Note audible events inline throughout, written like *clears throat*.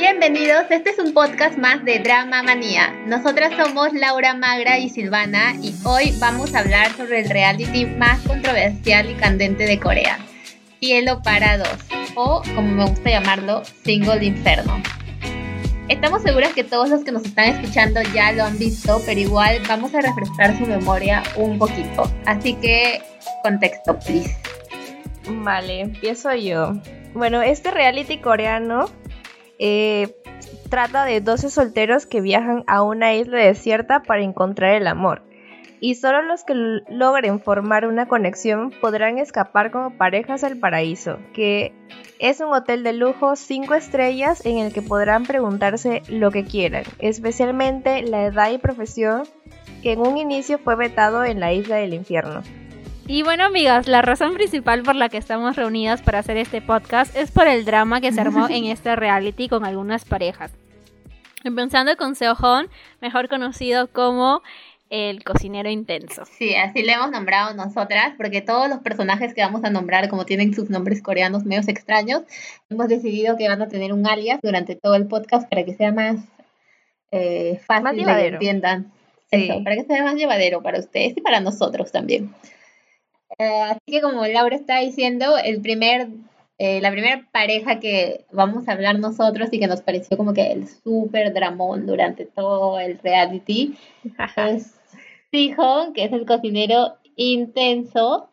Bienvenidos, este es un podcast más de Drama Manía. Nosotras somos Laura Magra y Silvana y hoy vamos a hablar sobre el reality más controversial y candente de Corea, Cielo para dos, o como me gusta llamarlo, Single Inferno. Estamos seguras que todos los que nos están escuchando ya lo han visto, pero igual vamos a refrescar su memoria un poquito. Así que, contexto, please. Vale, empiezo yo. Bueno, este reality coreano eh, trata de 12 solteros que viajan a una isla desierta para encontrar el amor. Y solo los que logren formar una conexión podrán escapar como parejas al paraíso, que es un hotel de lujo 5 estrellas en el que podrán preguntarse lo que quieran, especialmente la edad y profesión que en un inicio fue vetado en la isla del infierno. Y bueno, amigas, la razón principal por la que estamos reunidas para hacer este podcast es por el drama que se armó en *laughs* este reality con algunas parejas. Empezando con Seo Hon, mejor conocido como el cocinero intenso. Sí, así le hemos nombrado nosotras, porque todos los personajes que vamos a nombrar, como tienen sus nombres coreanos medios extraños, hemos decidido que van a tener un alias durante todo el podcast para que sea más eh, fácil de que entiendan. Eso, para que sea más llevadero para ustedes y para nosotros también. Eh, así que como Laura está diciendo, el primer, eh, la primera pareja que vamos a hablar nosotros y que nos pareció como que el súper dramón durante todo el reality es Sihon, que es el cocinero intenso,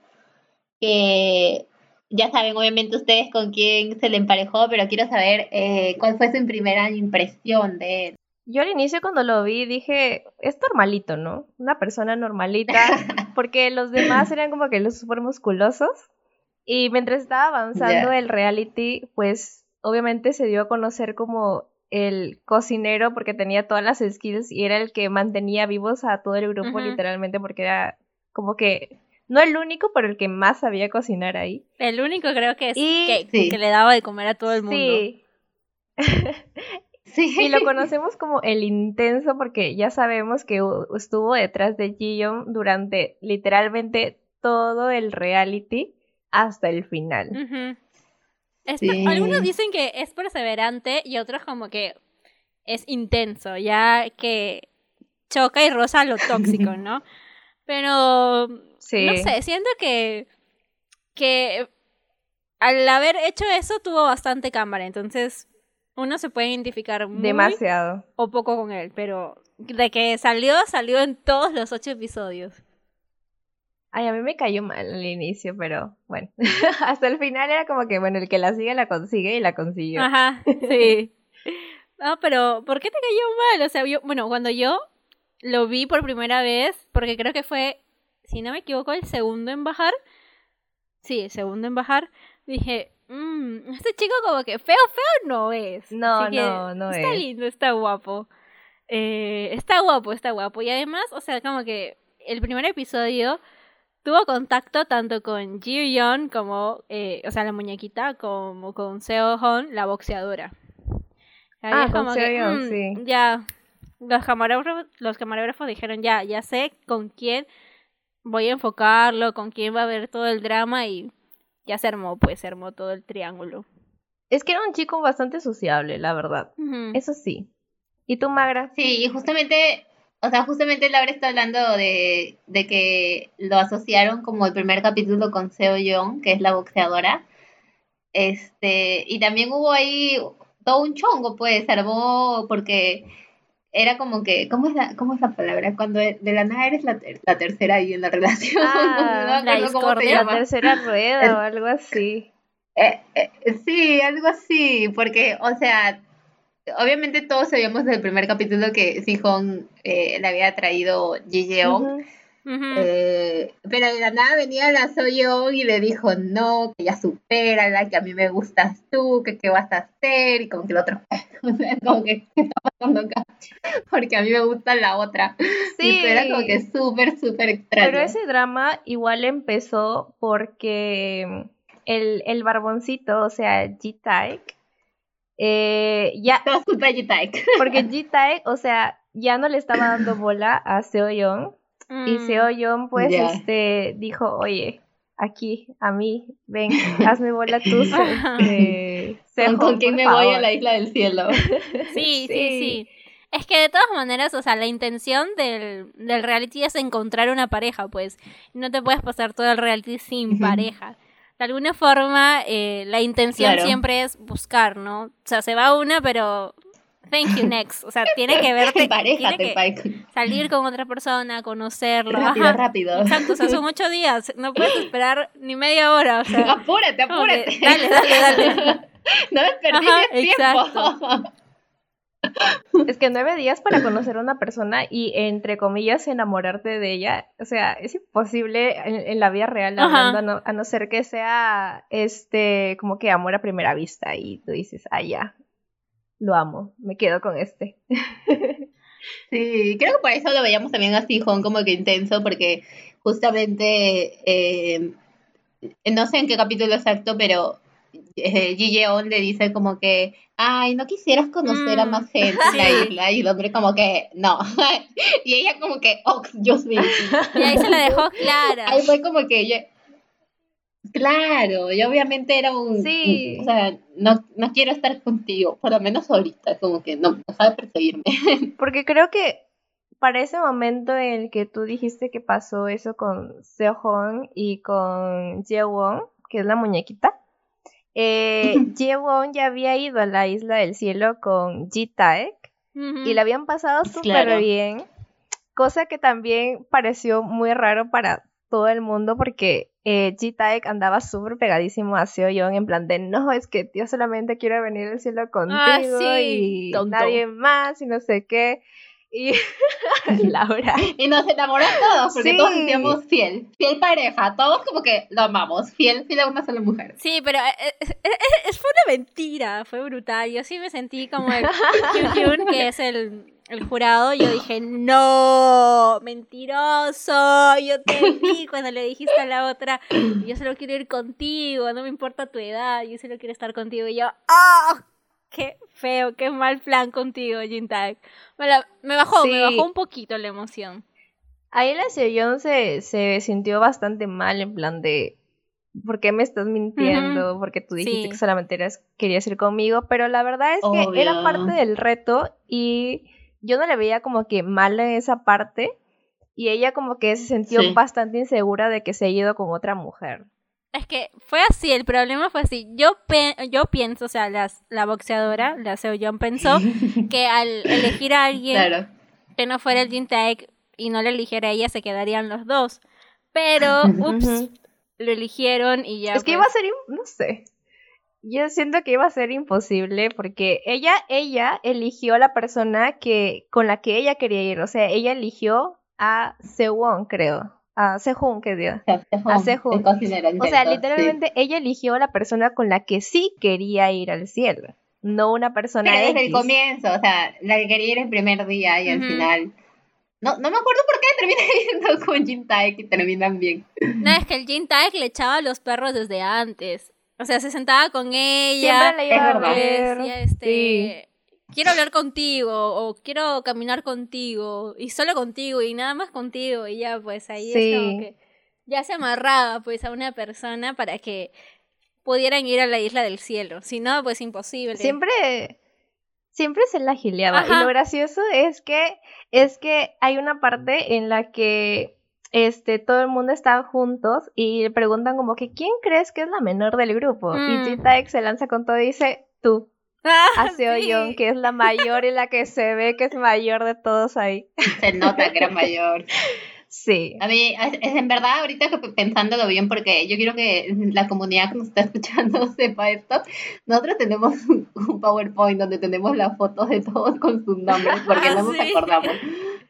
que ya saben obviamente ustedes con quién se le emparejó, pero quiero saber eh, cuál fue su primera impresión de él. Yo al inicio cuando lo vi dije, es normalito, ¿no? Una persona normalita, *laughs* porque los demás *clears throat* eran como que los súper musculosos. Y mientras estaba avanzando el reality, pues obviamente se dio a conocer como el cocinero porque tenía todas las skills y era el que mantenía vivos a todo el grupo literalmente porque era como que no el único, pero el que más sabía cocinar ahí. El único creo que es que, que, le daba de comer a todo el mundo. Sí. *laughs* Y lo conocemos como el intenso porque ya sabemos que estuvo detrás de Jiyeon durante literalmente todo el reality hasta el final. Algunos dicen que es perseverante y otros como que es intenso, ya que choca y rosa lo tóxico, *laughs* ¿no? Pero no sé, siento que que al haber hecho eso tuvo bastante cámara, entonces uno se puede identificar demasiado o poco con él, pero de que salió, salió en todos los ocho episodios. Ay, a mí me cayó mal al inicio, pero bueno, *laughs* hasta el final era como que, bueno, el que la sigue la consigue y la consiguió. Ajá, *laughs* sí. No, pero ¿por qué te cayó mal? O sea, yo, bueno, cuando yo lo vi por primera vez, porque creo que fue, si no me equivoco, el segundo en bajar. Sí, el segundo en bajar. Dije, mmm, este chico como que feo, feo no es. No, no, no es. Está lindo, está guapo. Eh, está guapo, está guapo. Y además, o sea, como que el primer episodio tuvo contacto tanto con Ji Yeon como, eh, o sea, la muñequita, como con Seo Hon, la boxeadora. ah, como Seo mm, sí. Ya, los camarógrafos, los camarógrafos dijeron, ya, ya sé con quién voy a enfocarlo, con quién va a haber todo el drama y ya se armó, pues se armó todo el triángulo. Es que era un chico bastante sociable, la verdad. Eso sí. ¿Y tú, Magra? Sí, y justamente, o sea, justamente Laura está hablando de, de que lo asociaron como el primer capítulo con Seo Young, que es la boxeadora. Este, y también hubo ahí todo un chongo, pues, se armó porque era como que, ¿cómo es la, cómo es la palabra? Cuando de la nada eres la, la tercera ahí en la relación. *laughs* Ah, la, la tercera rueda o algo así. Eh, eh, sí, algo así, porque, o sea, obviamente todos sabíamos del primer capítulo que Sihon eh, le había traído Eh, pero de la nada venía la Soyeon y le dijo, no, que ya la que a mí me gustas tú, que qué vas a hacer, y como que el otro, *laughs* como que, ¿qué está pasando acá? *laughs* Porque a mí me gusta la otra. Sí. Y era como que súper, súper extraño. Pero ese drama igual empezó porque el, el barboncito, o sea, G-Tyke, eh, ya... De G-Tyke. Porque *laughs* G-Tyke, o sea, ya no le estaba dando bola a Seo Y mm. Seo Young, pues, este, dijo, oye, aquí, a mí, ven, *laughs* hazme bola tú. Eh, *laughs* ¿Con, quién me voy a la isla del cielo? *laughs* Sí, sí, sí, Es que de todas maneras, o sea, la intención del, del reality es encontrar una pareja, pues. No te puedes pasar todo el reality sin pareja. De alguna forma, eh, la intención siempre es buscar, ¿no? O sea, se va una, pero Thank you, next. O sea, tiene que verte. *laughs* tiene que salir con otra persona, conocerlo. Rápido, rápido. Exacto, o sea, son *laughs* ocho días. No puedes esperar ni media hora. O sea, apúrate, apúrate. dale, dale, dale. *laughs* no desperdicies tiempo. Exacto. Es que nueve días para conocer a una persona y, entre comillas, enamorarte de ella, o sea, es imposible en, la vida real, a no, a no, ser que sea, este, como que amor a primera vista y tú dices, ah, ya, lo amo, me quedo con este. *laughs* Sí, creo que por eso lo veíamos también así, Juan, como que intenso, porque justamente, eh, no sé en qué capítulo exacto, pero eh, le dice como que, ay, no quisieras conocer a mm, más gente en *laughs* la isla, y el hombre como que, no, *laughs* y ella como que, oh, Dios mío. Y ahí se la dejó clara. Ahí fue como que ella, Claro, y obviamente era un... Sí. o sea, no, no quiero estar contigo, por lo menos ahorita, como que no, deja de perseguirme. *laughs* Porque creo que para ese momento en el que tú dijiste que pasó eso con Seo y con Jewon, que es la muñequita, eh, *laughs* Jewon ya había ido a la isla del cielo con Ji-taek y le habían pasado súper bien, cosa que también pareció muy raro para todo el mundo porque eh, G-Taek andaba súper pegadísimo a Seo Young en plan de no, es que yo solamente quiero venir al cielo contigo ah, y nadie más y no sé qué. Y *laughs* Laura. Y nos enamoró todos porque todos sentíamos fiel, fiel pareja, todos como que lo amamos, fiel, fiel a una sola mujer. Sí, pero eh, eh, eh, fue una mentira, fue brutal. Yo sí me sentí como el *laughs* Kyun, que es el el jurado, yo dije, no, mentiroso, yo te vi *laughs* cuando le dijiste a la otra, yo solo quiero ir contigo, no me importa tu edad, yo solo quiero estar contigo. Y yo, ¡ah! qué feo, qué mal plan contigo, Jintak. Me, me bajó, me bajó un poquito la emoción. Ahí la Sejong se, se sintió bastante mal, en plan de, ¿por qué me estás mintiendo? Porque tú dijiste que solamente eras, querías ir conmigo, pero la verdad es que era parte del reto y yo no le veía como que mal en esa parte y ella como que se sintió bastante insegura de que se ha ido con otra mujer. Es que fue así, el problema fue así. Yo, yo pienso, o sea, la boxeadora, la Seo Young, pensó *laughs* que al elegir a alguien que no fuera el Jin Taek y no le eligiera a ella, se quedarían los dos. Pero, *laughs* ups, lo eligieron y ya. Es que iba a ser, no sé yo siento que iba a ser imposible porque ella, ella eligió a la persona que, con la que ella quería ir. O sea, ella eligió a Sewon, creo. A Sehun, que dio. A Sehun. O sea, literalmente ella eligió a la persona con la que sí quería ir al cielo. No una persona Pero desde el comienzo, o sea, la que quería ir el primer día y al final... No, no me acuerdo por qué termina *laughs* yendo con Jin Taek y terminan bien. No, es que el Jin Taek le echaba los perros desde antes. O sea, se sentaba con ella. Siempre le iba a ver. Decía, este, quiero hablar contigo o quiero caminar contigo y solo contigo y nada más contigo y ya pues ahí es como que ya se amarraba pues a una persona para que pudieran ir a la isla del cielo. Si no, pues imposible. Siempre siempre se la gileaba. Y lo gracioso es que es que hay una parte en la que este, todo el mundo está juntos y le preguntan como que ¿quién crees que es la menor del grupo? Y mm. G-Taek se lanza con todo y dice, tú. Ah, a Seo que es la mayor y la que se ve que es mayor de todos ahí. Se nota que era mayor. *laughs* Sí. A mí, es, en verdad, ahorita que pensándolo bien, porque yo quiero que la comunidad que nos está escuchando *laughs* sepa esto. Nosotros tenemos un PowerPoint donde tenemos las fotos de todos con sus nombres, porque no nos acordamos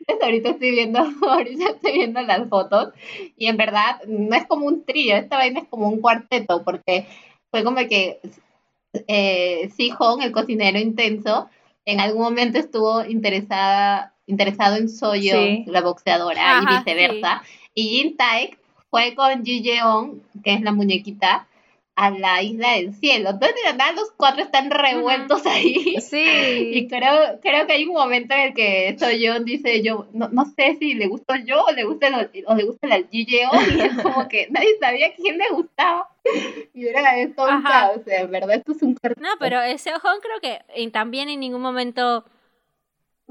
*laughs* ahorita estoy viendo, *laughs* ahorita estoy viendo las fotos y en verdad no es como un trío, esta vaina es como un cuarteto porque fue como que eh, Hong, el cocinero intenso, en algún momento estuvo interesada, interesado en Soyo, la boxeadora, y viceversa. Y Jin Taek fue con Ji Yeon, que es la muñequita, a la isla del cielo. Entonces, de verdad, los cuatro están revueltos ahí. Sí. Y creo, creo que hay un momento en el que Soyeon dice, yo no, no sé si le gustó yo o le gusta el, o le gusta el GGO. Y es como que *laughs* nadie sabía quién le gustaba. Y era esto o sea, en verdad esto es un No, pero ese ojón creo que también en ningún momento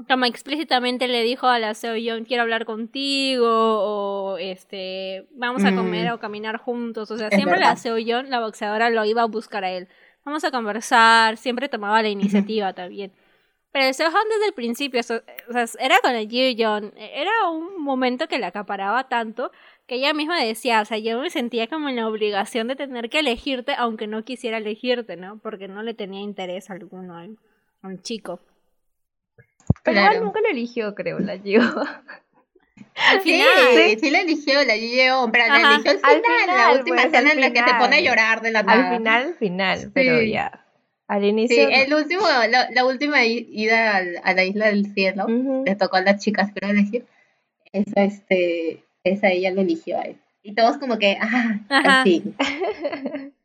como explícitamente le dijo a la Seoyeon quiero hablar contigo o este vamos a comer mm. o caminar juntos o sea siempre la Seoyeon la boxeadora lo iba a buscar a él. Vamos a conversar siempre tomaba la iniciativa también. Pero el Seohan desde el principio o sea, era con el Yeon era un momento que le acaparaba tanto que ella misma decía o sea yo me sentía como en la obligación de tener que elegirte aunque no quisiera elegirte no porque no le tenía interés alguno al, al chico pero igual nunca lo eligió, creo, la Gio. *laughs* Al final, sí, sí, la eligió, la Gio, pero la eligió al final, al la última pues, escena en la que se pone a llorar de la nada. Al final, al final, pero ya. Al inicio. Sí, el último, la, la última ida a la isla del cielo, le tocó a las chicas, creo elegir. Esa, este, esa ella la eligió a él. Y todos como que, ah, al fin. *laughs*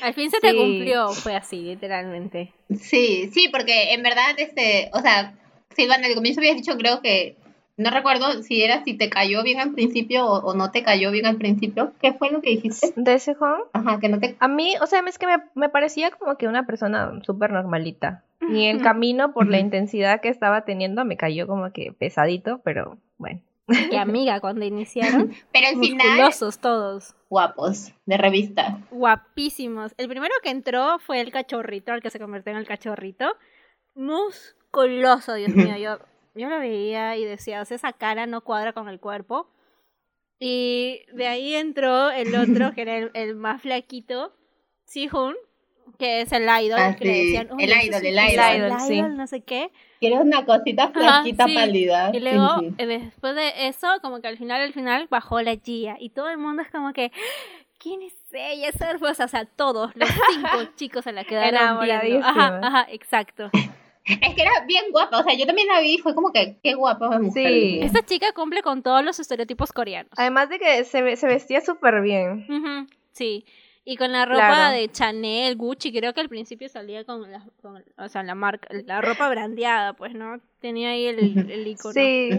Al fin se te cumplió, fue así, literalmente. Sí, sí, porque en verdad, este, o sea, Silvana, al comienzo habías dicho, creo que, no recuerdo si era si te cayó bien al principio o, no te cayó bien al principio. ¿Qué fue lo que dijiste? ¿De ese juego? Ajá, que no te... A mí, o sea, es que me, parecía como que una persona súper normalita. Y el camino, por la intensidad que estaba teniendo, me cayó como que pesadito, pero bueno. Y amiga, cuando iniciaron. *laughs* Pero al final. todos. Guapos, de revista. Guapísimos. El primero que entró fue el cachorrito, el que se convirtió en el cachorrito. Musculoso, Dios mío. *laughs* Yo, yo lo veía y decía, o sea, esa cara no cuadra con el cuerpo. Y de ahí entró el otro, *laughs* que era el, más flaquito, Sihun, que es el idol. Ah, que le decían, el idol, el idol. El idol, no sé qué. Quieres una cosita flaquita pálida. Y luego, eh, después de eso, como que al final, al final, bajó la Gia. Y todo el mundo es como que, ¿quién es ella? Es hermosa. O sea, todos, los cinco *laughs* chicos se la quedaron viendo. Ajá, ajá, exacto. Es que era bien guapa, o sea, yo también la vi y fue como que qué guapa mujer. Sí. Esta chica cumple con todos los estereotipos coreanos. Además de que se, se vestía súper bien. sí. Y con la ropa de Chanel, Gucci, creo que al principio salía con la, o sea, la marca, la ropa brandeada, pues, ¿no? Tenía ahí el, el icono. Sí.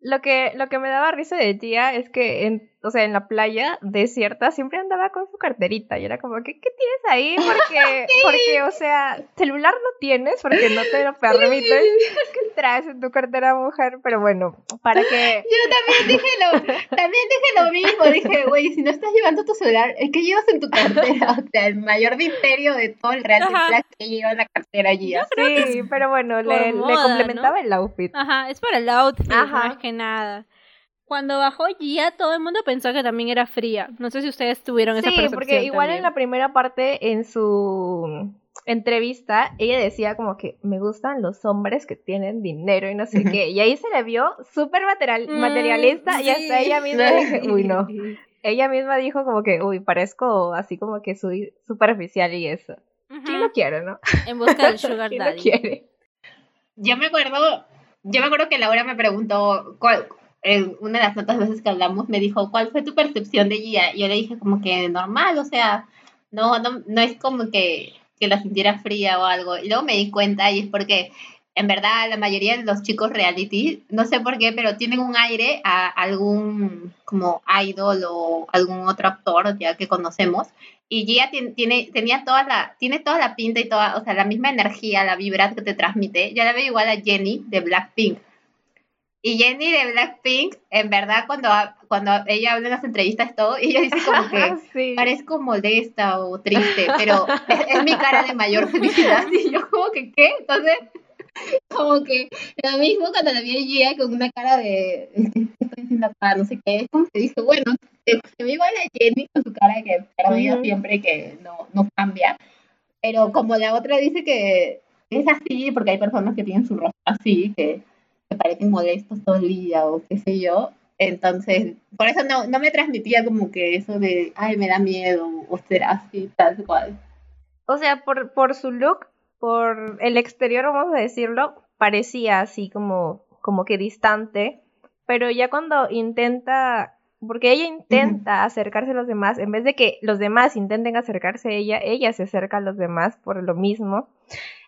Lo que, lo que me daba risa de tía es que en o sea, en la playa desierta, siempre andaba con su carterita y era como, ¿qué, qué tienes ahí? Porque, *laughs* porque, o sea, celular no tienes porque no te lo permiten. ¿Qué traes en tu cartera, mujer? Pero bueno, para que... *laughs* Yo también dije lo, también dije lo mismo, dije, güey, si no estás llevando tu celular, ¿qué llevas en tu cartera? O sea, el mayor misterio de todo el Real que lleva en la cartera allí. Sí, pero bueno, le, le, complementaba el outfit. Ajá, es para el outfit, más que nada. Cuando bajó Gia, todo el mundo pensó que también era fría. No sé si ustedes tuvieron esa percepción. Sí, porque igual en la primera parte, en su entrevista, ella decía como que me gustan los hombres que tienen dinero y no sé qué. Y ahí se le vio súper mm, materialista y hasta ella misma dijo, *laughs* uy, no. Ella misma dijo como que, uy, parezco así como que soy superficial y eso. ¿Quién lo quiere, no? En busca del *laughs* sugar daddy. quiere? Yo me acuerdo, yo me acuerdo que Laura me preguntó cuál en una de las tantas veces que hablamos, me dijo, ¿cuál fue tu percepción de Gia? Y yo le dije como que normal, o sea, no, no, no es como que, que la sintiera fría o algo. Y luego me di cuenta y es porque en verdad la mayoría de los chicos reality, no sé por qué, pero tienen un aire a algún como idol o algún otro actor ya que conocemos. Y Gia tiene, tenía toda la, tiene toda la pinta y toda, o sea, la misma energía, la vibra que te transmite. Yo la veo igual a Jenny de Blackpink. Y Jenny de Blackpink, en verdad, cuando, cuando ella habla en las entrevistas todo, ella dice como que *laughs* parezco molesta o triste, pero es, mi cara de mayor felicidad. Y yo como que, ¿qué? Entonces, como que lo mismo cuando la vi a Gia con una cara de, ¿qué estoy haciendo acá? No sé qué, es como que dice, bueno, se, ve igual a Jenny con su cara que perdida siempre, que no, no cambia. Pero como la otra dice que es así, porque hay personas que tienen su rostro así, que me parecen molestos todo el día o qué sé yo. Entonces, por eso no, no me transmitía como que eso de, ay, me da miedo o será así, tal cual. O sea, por, por su look, por el exterior, vamos a decirlo, parecía así como, como que distante, pero ya cuando intenta porque ella intenta acercarse a los demás, en vez de que los demás intenten acercarse a ella, ella se acerca a los demás por lo mismo.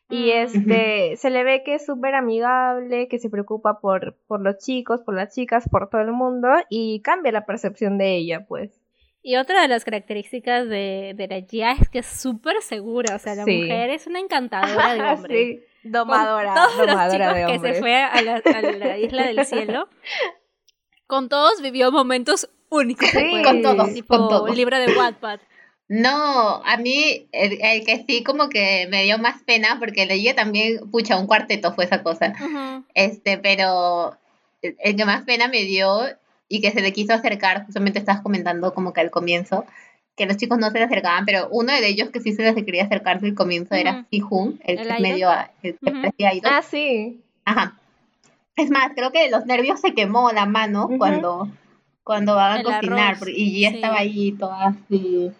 Y este, se le ve que es súper amigable, que se preocupa por, por los chicos, por las chicas, por todo el mundo, y cambia la percepción de ella, pues. Y otra de las características de, de la Gia es que es súper segura, o sea, la mujer es una encantadora de *laughs* hombre. sí, domadora, todos domadora los chicos que se fue a la, a la isla del cielo, *laughs* con todos vivió momentos únicos. Sí, con todos, tipo con todos. libro de Wattpad. No, a mí el, el, que sí como que me dio más pena porque leí también, pucha, un cuarteto fue esa cosa. Este, pero el, el, que más pena me dio y que se le quiso acercar, justamente estás comentando como que al comienzo, que los chicos no se le acercaban, pero uno de ellos que sí se les quería acercarse al comienzo era Sihun, el, el que medio, el que parecía idol. Ah, sí. Ajá. Es más, creo que de los nervios se quemó la mano cuando, cuando van a El cocinar, arroz, porque- y ya sí. estaba ahí toda así.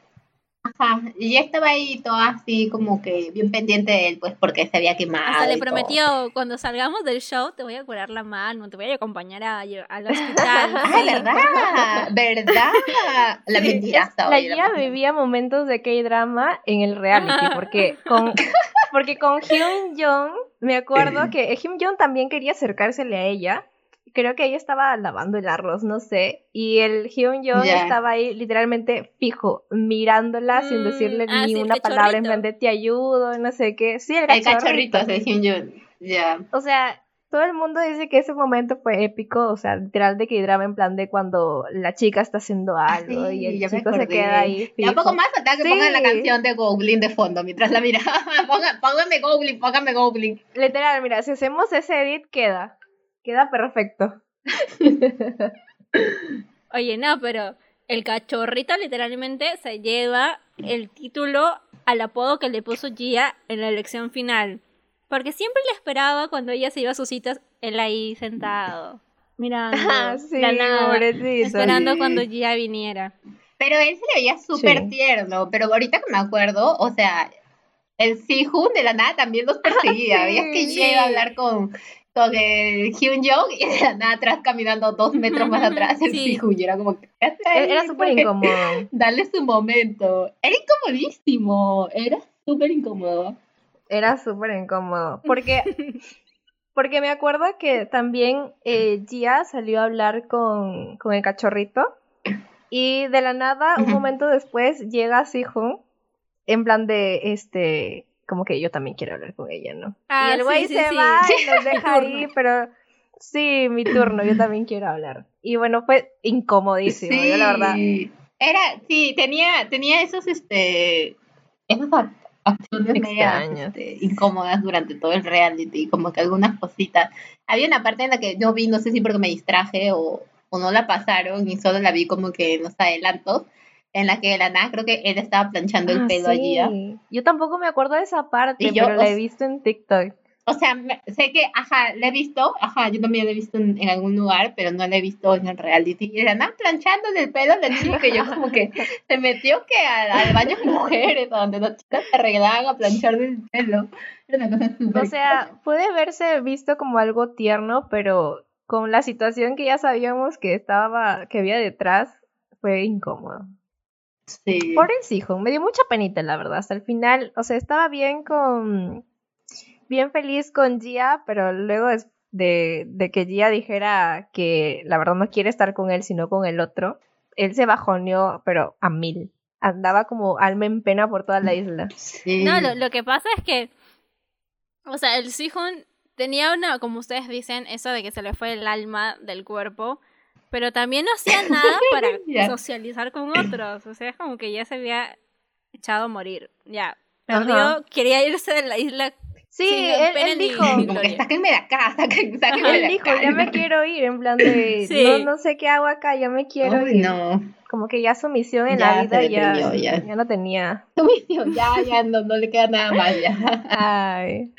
Ajá, y ya estaba ahí toda así como que bien pendiente de él, pues porque se había quemado. Hasta le todo. prometió, cuando salgamos del show, te voy a curar la mano, te voy a acompañar a, al *laughs* hospital. ¡Ah, sí. verdad! ¿Verdad? La Sí, mentira es- hasta la hoy, la Gia mentira. vivía momentos de K-drama en el reality, porque con, *laughs* porque con Hyun Jong, me acuerdo *clears throat* que Hyun Jong también quería acercársele a ella. Creo que ella estaba lavando el arroz, no sé. Y el Hyun Ya. estaba ahí literalmente fijo, mirándola sin Mm, decirle ah, ni sí, una palabra en cachorrito. plan de te ayudo, no sé qué. Sí, el El cachorrito. cachorrito de Hyun Ya. O sea, todo el mundo dice que ese momento fue épico, o sea, literal de que drama en plan de cuando la chica está haciendo algo Ah, sí, y el chico se queda ahí. Fijo. poco más falta que Sí. pongan la canción de Goblin de fondo mientras la mira. *laughs* Ponga- Póngame Goblin, póngame Goblin. Literal, mira, si hacemos ese edit queda, queda perfecto. *laughs* Oye, no, pero el cachorrito literalmente se lleva el título al apodo que le puso Gia en la elección final. Porque siempre le esperaba cuando ella se iba a sus citas, él ahí sentado, mirando *laughs* Ah, sí, la nada, pobrecito. esperando sí. cuando Gia viniera. Pero él se le veía súper Sí. tierno. Pero ahorita que me acuerdo, o sea, el Sihun de la nada también los perseguía. Sí, Veías que sí. Iba a hablar con, con el Hyun Jong y de la nada atrás caminando dos metros más atrás el Sí. Sihun. Y era como que. Era súper Porque- incómodo. *laughs* Dale su momento. Era incomodísimo. Era súper incómodo. Era súper incómodo. *laughs* Porque, porque me acuerdo que también eh, Gia salió a hablar con, con el cachorrito. Y de la nada, un momento después, llega Sihun en plan de este. Como que yo también quiero hablar con ella, ¿no? Ah, y el sí, güey sí, se sí. va y nos deja *laughs* ahí, pero sí, mi turno, yo también quiero hablar. Y bueno, fue incomodísimo, yo la verdad. Era, sí, tenía, tenía esos, este, esas ac- acciones medias, Extrañas. este, incómodas durante todo el reality, como que algunas cositas. Había una parte en la que yo vi, no sé si porque me distraje o, o no la pasaron y solo la vi como que en los adelantos, en la que de la nada creo que él estaba planchando el Ah, pelo allí. ¿ah? sí. Yo tampoco me acuerdo de esa parte, yo, pero la he visto en TikTok. O sea, me- sé que, ajá, la he visto, ajá, yo también la he visto en, en algún lugar, pero no la he visto en el reality. Y de la nada planchando el pelo la chica, y yo como que se metió que al, al baño de mujeres, donde las chicas se arreglaban a planchar el pelo. Era una cosa súper O sea, extraña. puede verse visto como algo tierno, pero con la situación que ya sabíamos que estaba, que había detrás, fue incómodo. Sí. Por el hijo, me dio mucha penita, la verdad. Hasta el final, o sea, estaba bien con. Bien feliz con Gia, pero luego es- de, de que Gia dijera que la verdad no quiere estar con él, sino con el otro, él se bajoneó, pero a mil. Andaba como alma en pena por toda la isla. *laughs* Sí. No, lo, lo que pasa es que, o sea, el Sihun tenía una, como ustedes dicen, eso de que se le fue el alma del cuerpo, pero también no hacía *laughs* nada para socializar con otros, o sea, es como que ya se había echado a morir, ya, perdió, quería irse de la isla. Sí, él, él dijo. Como que sáquenme de acá, *laughs* sáquenme, sáquenme de Él dijo, acá. ya me *laughs* quiero ir, en plan de, Sí. no, no sé qué hago acá, ya me quiero ir. no. Como que ya su misión en Ya la vida ya, ya. ya no tenía. Tu misión, ya, ya, no, no le queda nada más ya. Ay.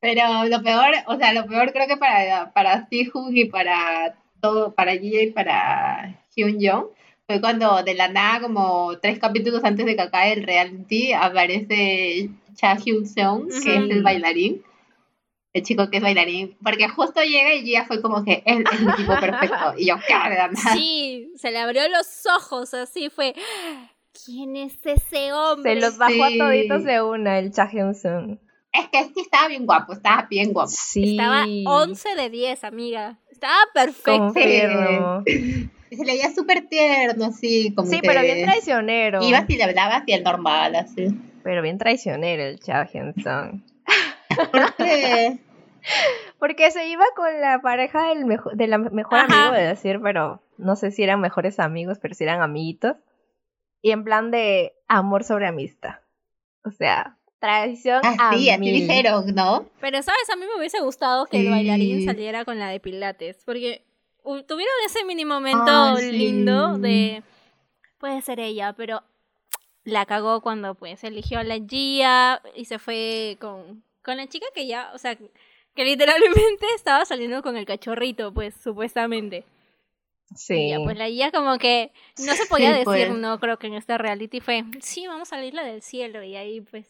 Pero lo peor, o sea, lo peor creo que para, para Sihun y para todo, para Gia y para Hyun Jong, fue cuando de la nada, como tres capítulos antes de que acabe el reality, aparece Cha Hyun Seung, que es el bailarín. el chico que es bailarín, porque justo llega y ya fue como que es, es mi tipo perfecto. Y yo, ¿qué Sí, se le abrió los ojos, así fue. ¿Quién es ese hombre? Se los bajó a toditos de una, el Cha Hyun Es que sí estaba bien guapo, estaba bien guapo. Sí. Estaba 11 de 10, amiga. Estaba perfecto. Se le veía súper tierno, así como Sí, pero bien traicionero. Ibas y le hablabas y el normal, así. Pero bien traicionero el Cha Hyun *laughs* ¿Por qué? Porque se iba con la pareja del mejor, de la mejor amigo, de decir, pero no sé si eran mejores amigos, pero si eran amiguitos. Y en plan de amor sobre amistad. O sea, traición así, así dijeron, ¿no? Pero, ¿sabes? A mí me hubiese gustado que el bailarín saliera con la de Pilates. Porque tuvieron ese mini momento lindo de. Puede ser ella, pero la cagó cuando pues eligió a la Gia y se fue con, con la chica que ya, o sea, que literalmente *laughs* estaba saliendo con el cachorrito, pues, supuestamente. Sí. pues la guía como que no se podía decir, pues. no, creo que en esta reality fue, sí, vamos a la isla del cielo, y ahí pues,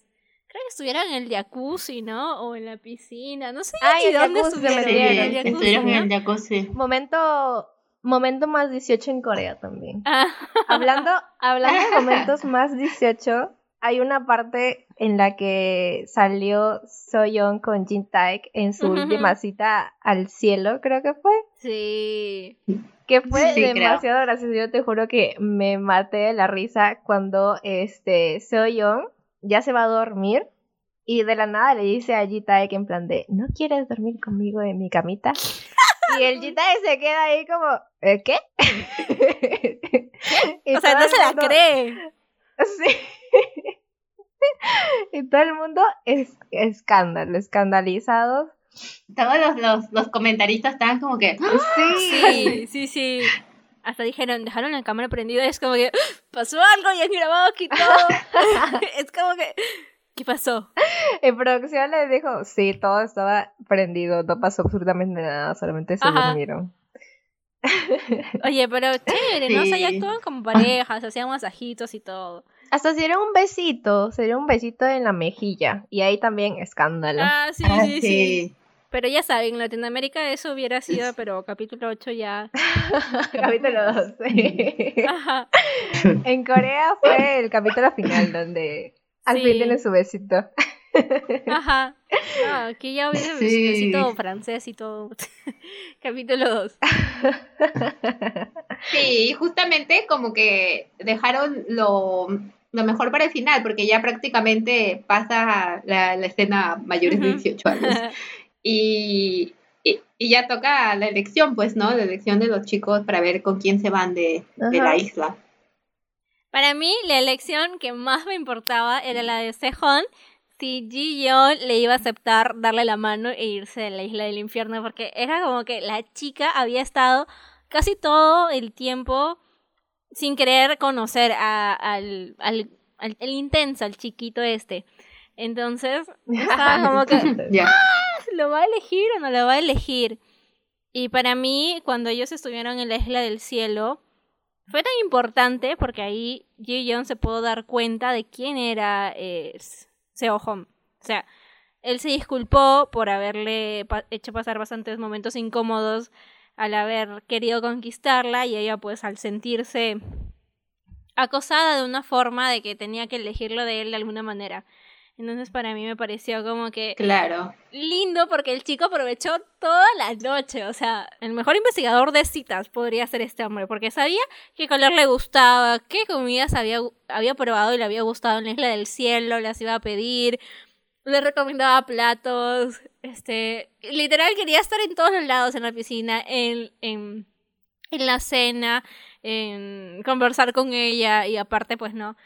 creo que estuvieran en el jacuzzi, ¿no? O en la piscina, no sé Ay, dónde estuvieron. en el jacuzzi. Momento, momento más 18 en Corea también. Ah. Hablando, hablando de momentos *laughs* más 18, hay una parte en la que salió Soyeon con Jin Taek en su última cita al cielo, creo que fue. Sí. Que fue demasiado gracioso. Yo te juro que me maté de la risa cuando este Soyeon ya se va a dormir y de la nada le dice a Jin Taek en plan de, ¿no quieres dormir conmigo en mi camita? Y el *laughs* Jin Taek se queda ahí como, ¿Eh, ¿qué? *laughs* o sea, no se la cree. Sí. *laughs* y todo el mundo es escándalo, escandalizados. Todos los, los, los comentaristas estaban como que. Sí, sí, sí. Hasta dijeron, dejaron la cámara prendida y es como que pasó algo y han grabado aquí todo. es como que. ¿Qué pasó? En producción les dijo, sí, todo estaba prendido, no pasó absolutamente nada, solamente se durmieron. *laughs* Oye, pero chévere, ¿no? O sea, ya actúan como parejas, hacían masajitos y todo. Hasta si era un besito, sería un besito en la mejilla. Y ahí también escándalo. Ah, sí, *laughs* ah, sí, sí, Pero ya saben, en Latinoamérica eso hubiera sido, *laughs* pero capítulo 8 ya. *laughs* capítulo 2, sí. *laughs* Ajá. En Corea fue el capítulo final donde al fin tiene su besito. Ajá. Ah, aquí ya hubiera sí. besito francés y todo. capítulo 2. Sí, justamente como que dejaron lo lo mejor para el final, porque ya prácticamente pasa la, escena mayores de 18 años. Y, y, ya toca la elección, pues, ¿no? La elección de los chicos para ver con quién se van de, de la isla. Para mí, la elección que más me importaba era la de Sejón, si Ji le iba a aceptar darle la mano e irse de la isla del infierno, porque era como que la chica había estado casi todo el tiempo sin querer conocer al, al, el intenso, al chiquito este. Entonces, *laughs* estaba como que, *laughs* ¡Ah! ¿lo va a elegir o no lo va a elegir? Y para mí, cuando ellos estuvieron en la isla del cielo, fue tan importante porque ahí Ji se pudo dar cuenta de quién era eh, Seo Hong. O sea, él se disculpó por haberle hecho pasar bastantes momentos incómodos al haber querido conquistarla y ella pues al sentirse acosada de una forma de que tenía que elegirlo de él de alguna manera. Entonces para mí me pareció como que claro. lindo porque el chico aprovechó toda la noche, o sea, el mejor investigador de citas podría ser este hombre, porque sabía qué color le gustaba, qué comidas había, había probado y le había gustado en la isla del cielo, las iba a pedir, le recomendaba platos, este, literal quería estar en todos los lados, en la piscina, en, en, en la cena, en conversar con ella y aparte pues no,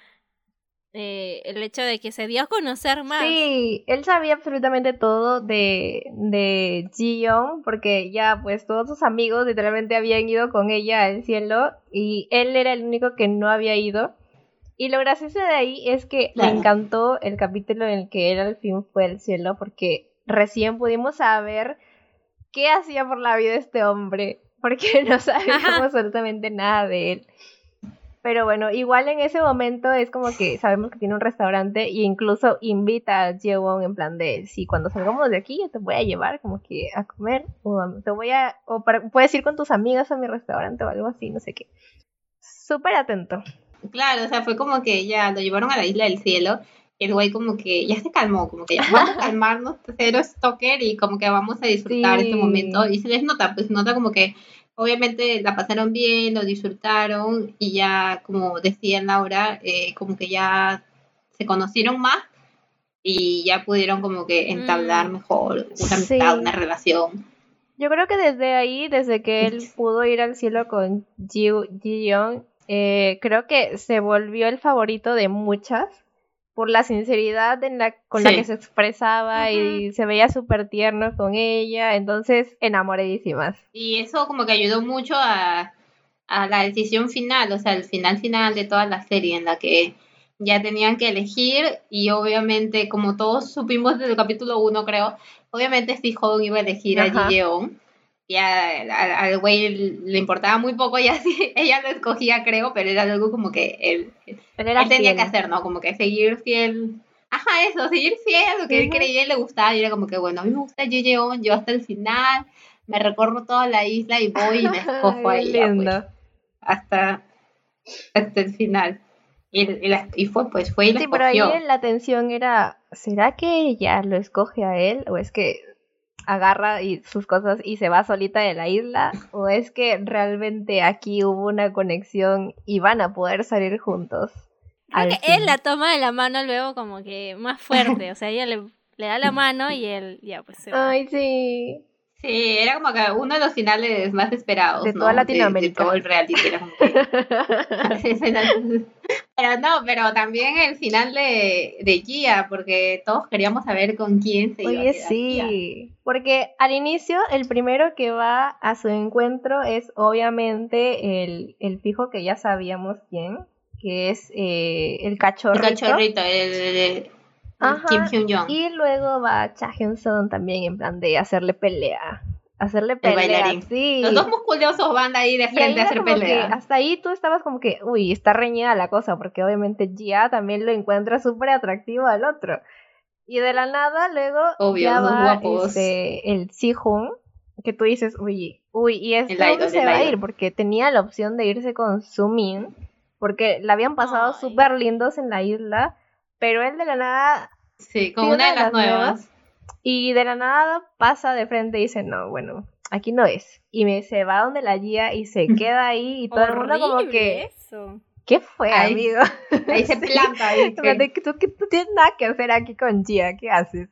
eh, el hecho de que se dio a conocer más. Sí, él sabía absolutamente todo de, de Ji-young, porque ya pues todos sus amigos literalmente habían ido con ella al cielo y él era el único que no había ido. Y lo gracioso de ahí es que me encantó el capítulo en el que él al fin fue al cielo porque recién pudimos saber qué hacía por la vida este hombre, porque *laughs* no sabíamos absolutamente nada de él. Pero bueno, igual en ese momento es como que *laughs* sabemos que tiene un restaurante e incluso invita a Jewon en plan de, si cuando salgamos de aquí yo te voy a llevar como que a comer o te voy a, o puedes ir con tus amigas a mi restaurante o algo así, no sé qué. Súper atento. Claro, o sea, fue como que ya lo llevaron a la isla del cielo el güey como que ya se calmó, como que ya vamos a *laughs* calmarnos, cero stalker y como que vamos a disfrutar este momento. Y se les nota, pues nota como que obviamente la pasaron bien, lo disfrutaron y ya, como decía Laura, eh, como que ya se conocieron más y ya pudieron como que entablar mm. mejor una amistad, una relación. Yo creo que desde ahí, desde que él pudo ir al cielo con Ji, Ji Young, eh, creo que se volvió el favorito de muchas por la sinceridad en la, con la que se expresaba y se veía súper tierno con ella, entonces enamoradísimas. Y eso como que ayudó mucho a, la decisión final, o sea, el final final de toda la serie en la que ya tenían que elegir y obviamente como todos supimos desde el capítulo 1 creo, obviamente Steve iba a elegir a Ji y al güey le importaba muy poco, ella, *laughs* ella lo escogía, creo, pero era algo como que él, tenía que hacer, ¿no? Como que seguir fiel. Ajá, eso, seguir fiel a lo que él creía y le gustaba. Y era como que, bueno, a mí me gusta Yeon, yo hasta el final, me recorro toda la isla y voy y me *laughs* escojo ahí. Pues, hasta, hasta el final. Y, y, fue, pues, fue y sí, pero ahí la atención era, ¿será que ella lo escoge a él? ¿O es que agarra y sus cosas y se va solita de la isla? ¿O es que realmente aquí hubo una conexión y van a poder salir juntos? Creo que él la toma de la mano luego como que más fuerte, o sea, ella le, le da la mano y él ya pues se va. Ay, sí. Sí, era como que uno de los finales más esperados. De toda Latinoamérica. De, todo el reality. *laughs* pero no, pero también el final de, de Gia, porque todos queríamos saber con quién se iba Oye, sí. Porque al inicio, el primero que va a su encuentro es obviamente el, el fijo que ya sabíamos quién, que es eh, el cachorrito. El cachorrito, el Kim Hyun Y luego va Cha Hyun Sung también en plan de hacerle pelea. Hacerle pelea. Sí. Los dos musculosos van ahí de frente a hacer pelea. hasta ahí tú estabas como que, uy, está reñida la cosa, porque obviamente Jia también lo encuentra súper atractivo al otro. Y de la nada, luego Obvio, ya va este, el Sihun, que tú dices, uy, uy, y es dónde se va a ir, porque tenía la opción de irse con Sumin, porque la habían pasado súper lindos en la isla pero él de la nada... Sí, como una de las, nuevas. Y de la nada pasa de frente y dice, no, bueno, aquí no es. Y me se va donde la guía y se *laughs* queda ahí y todo el mundo como que... Eso. ¿Qué fue, amigo? *laughs* Ahí se *laughs* planta. Ahí, ¿Tú, tú, tienes nada que hacer aquí con Gia, ¿qué haces?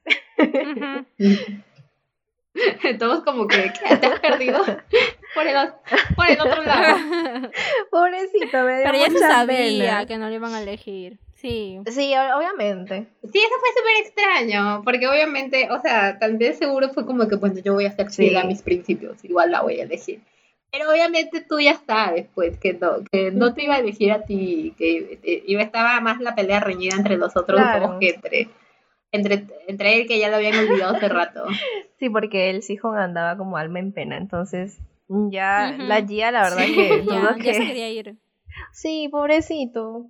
Todos como que, ¿te has perdido? Por el, por el otro lado. *laughs* Pobrecito, me dio Pero ya sabía que no le iban a elegir. Sí. Sí, obviamente. Sí, eso fue súper extraño, porque obviamente, o sea, tal vez seguro fue como que, bueno, yo voy a ser fiel a mis principios, igual la voy a elegir. Pero obviamente tú ya sabes, pues, que no, que no te iba a elegir a ti, que eh, iba estaba más la pelea reñida entre los otros dos que entre, entre, entre él, que ya lo habían olvidado hace rato. *laughs* Sí, porque el Sihon andaba como alma en pena, entonces ya la Gia, la verdad que... *laughs* ya, que... se quería ir. Sí, pobrecito.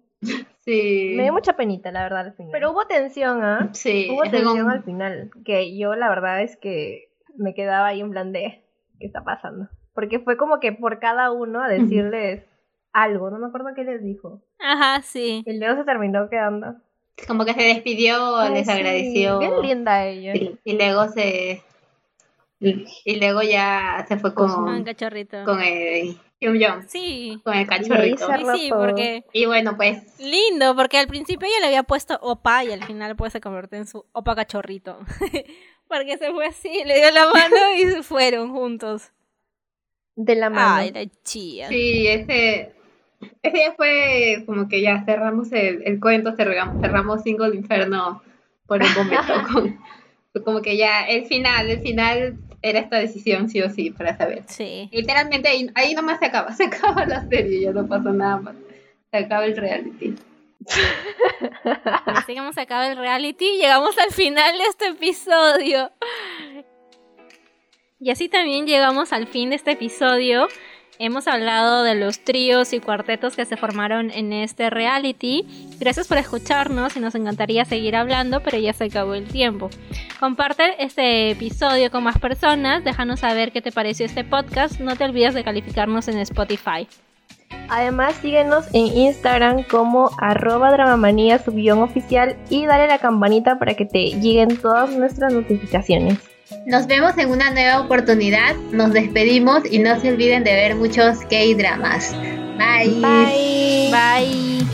Sí. Me dio mucha penita, la verdad, al final. Pero hubo tensión, ¿ah? Sí. Hubo tensión al final. Que yo, la verdad, es que me quedaba ahí en plan de. ¿Qué está pasando? Porque fue como que por cada uno a decirles algo. No me acuerdo qué les dijo. Ajá, sí. Y luego se terminó quedando. Como que se despidió, les agradeció. Bien linda ella. Y, luego se. Y, luego ya se fue con. Con cachorrito. Con el Sí. Con el cachorrito. Sí, porque... Y bueno, pues... Lindo, porque al principio ella le había puesto opa y al final pues se convirtió en su opa cachorrito. *laughs* porque se fue así, le dio la mano y se fueron juntos. De la mano. Ay, la chía. Sí, ese... Ese día fue como que ya cerramos el, el cuento, cerramos, cerramos Single Inferno por un momento. *laughs* con, como que ya el final, el final era esta decisión sí o sí para saber. Sí. Literalmente ahí, ahí nomás se acaba, *laughs* se acaba la serie, ya no pasó nada más. Se acaba el reality. Así que se acaba el reality, llegamos al final de este episodio. Y así también llegamos al fin de este episodio. Hemos hablado de los tríos y cuartetos que se formaron en este reality. Gracias por escucharnos y nos encantaría seguir hablando, pero ya se acabó el tiempo. Comparte este episodio con más personas, déjanos saber qué te pareció este podcast, no te olvides de calificarnos en Spotify. Además, síguenos en Instagram como arroba dramamanía oficial y dale la campanita para que te lleguen todas nuestras notificaciones. Nos vemos en una nueva oportunidad, nos despedimos y no se olviden de ver muchos K-dramas. Bye. Bye. Bye.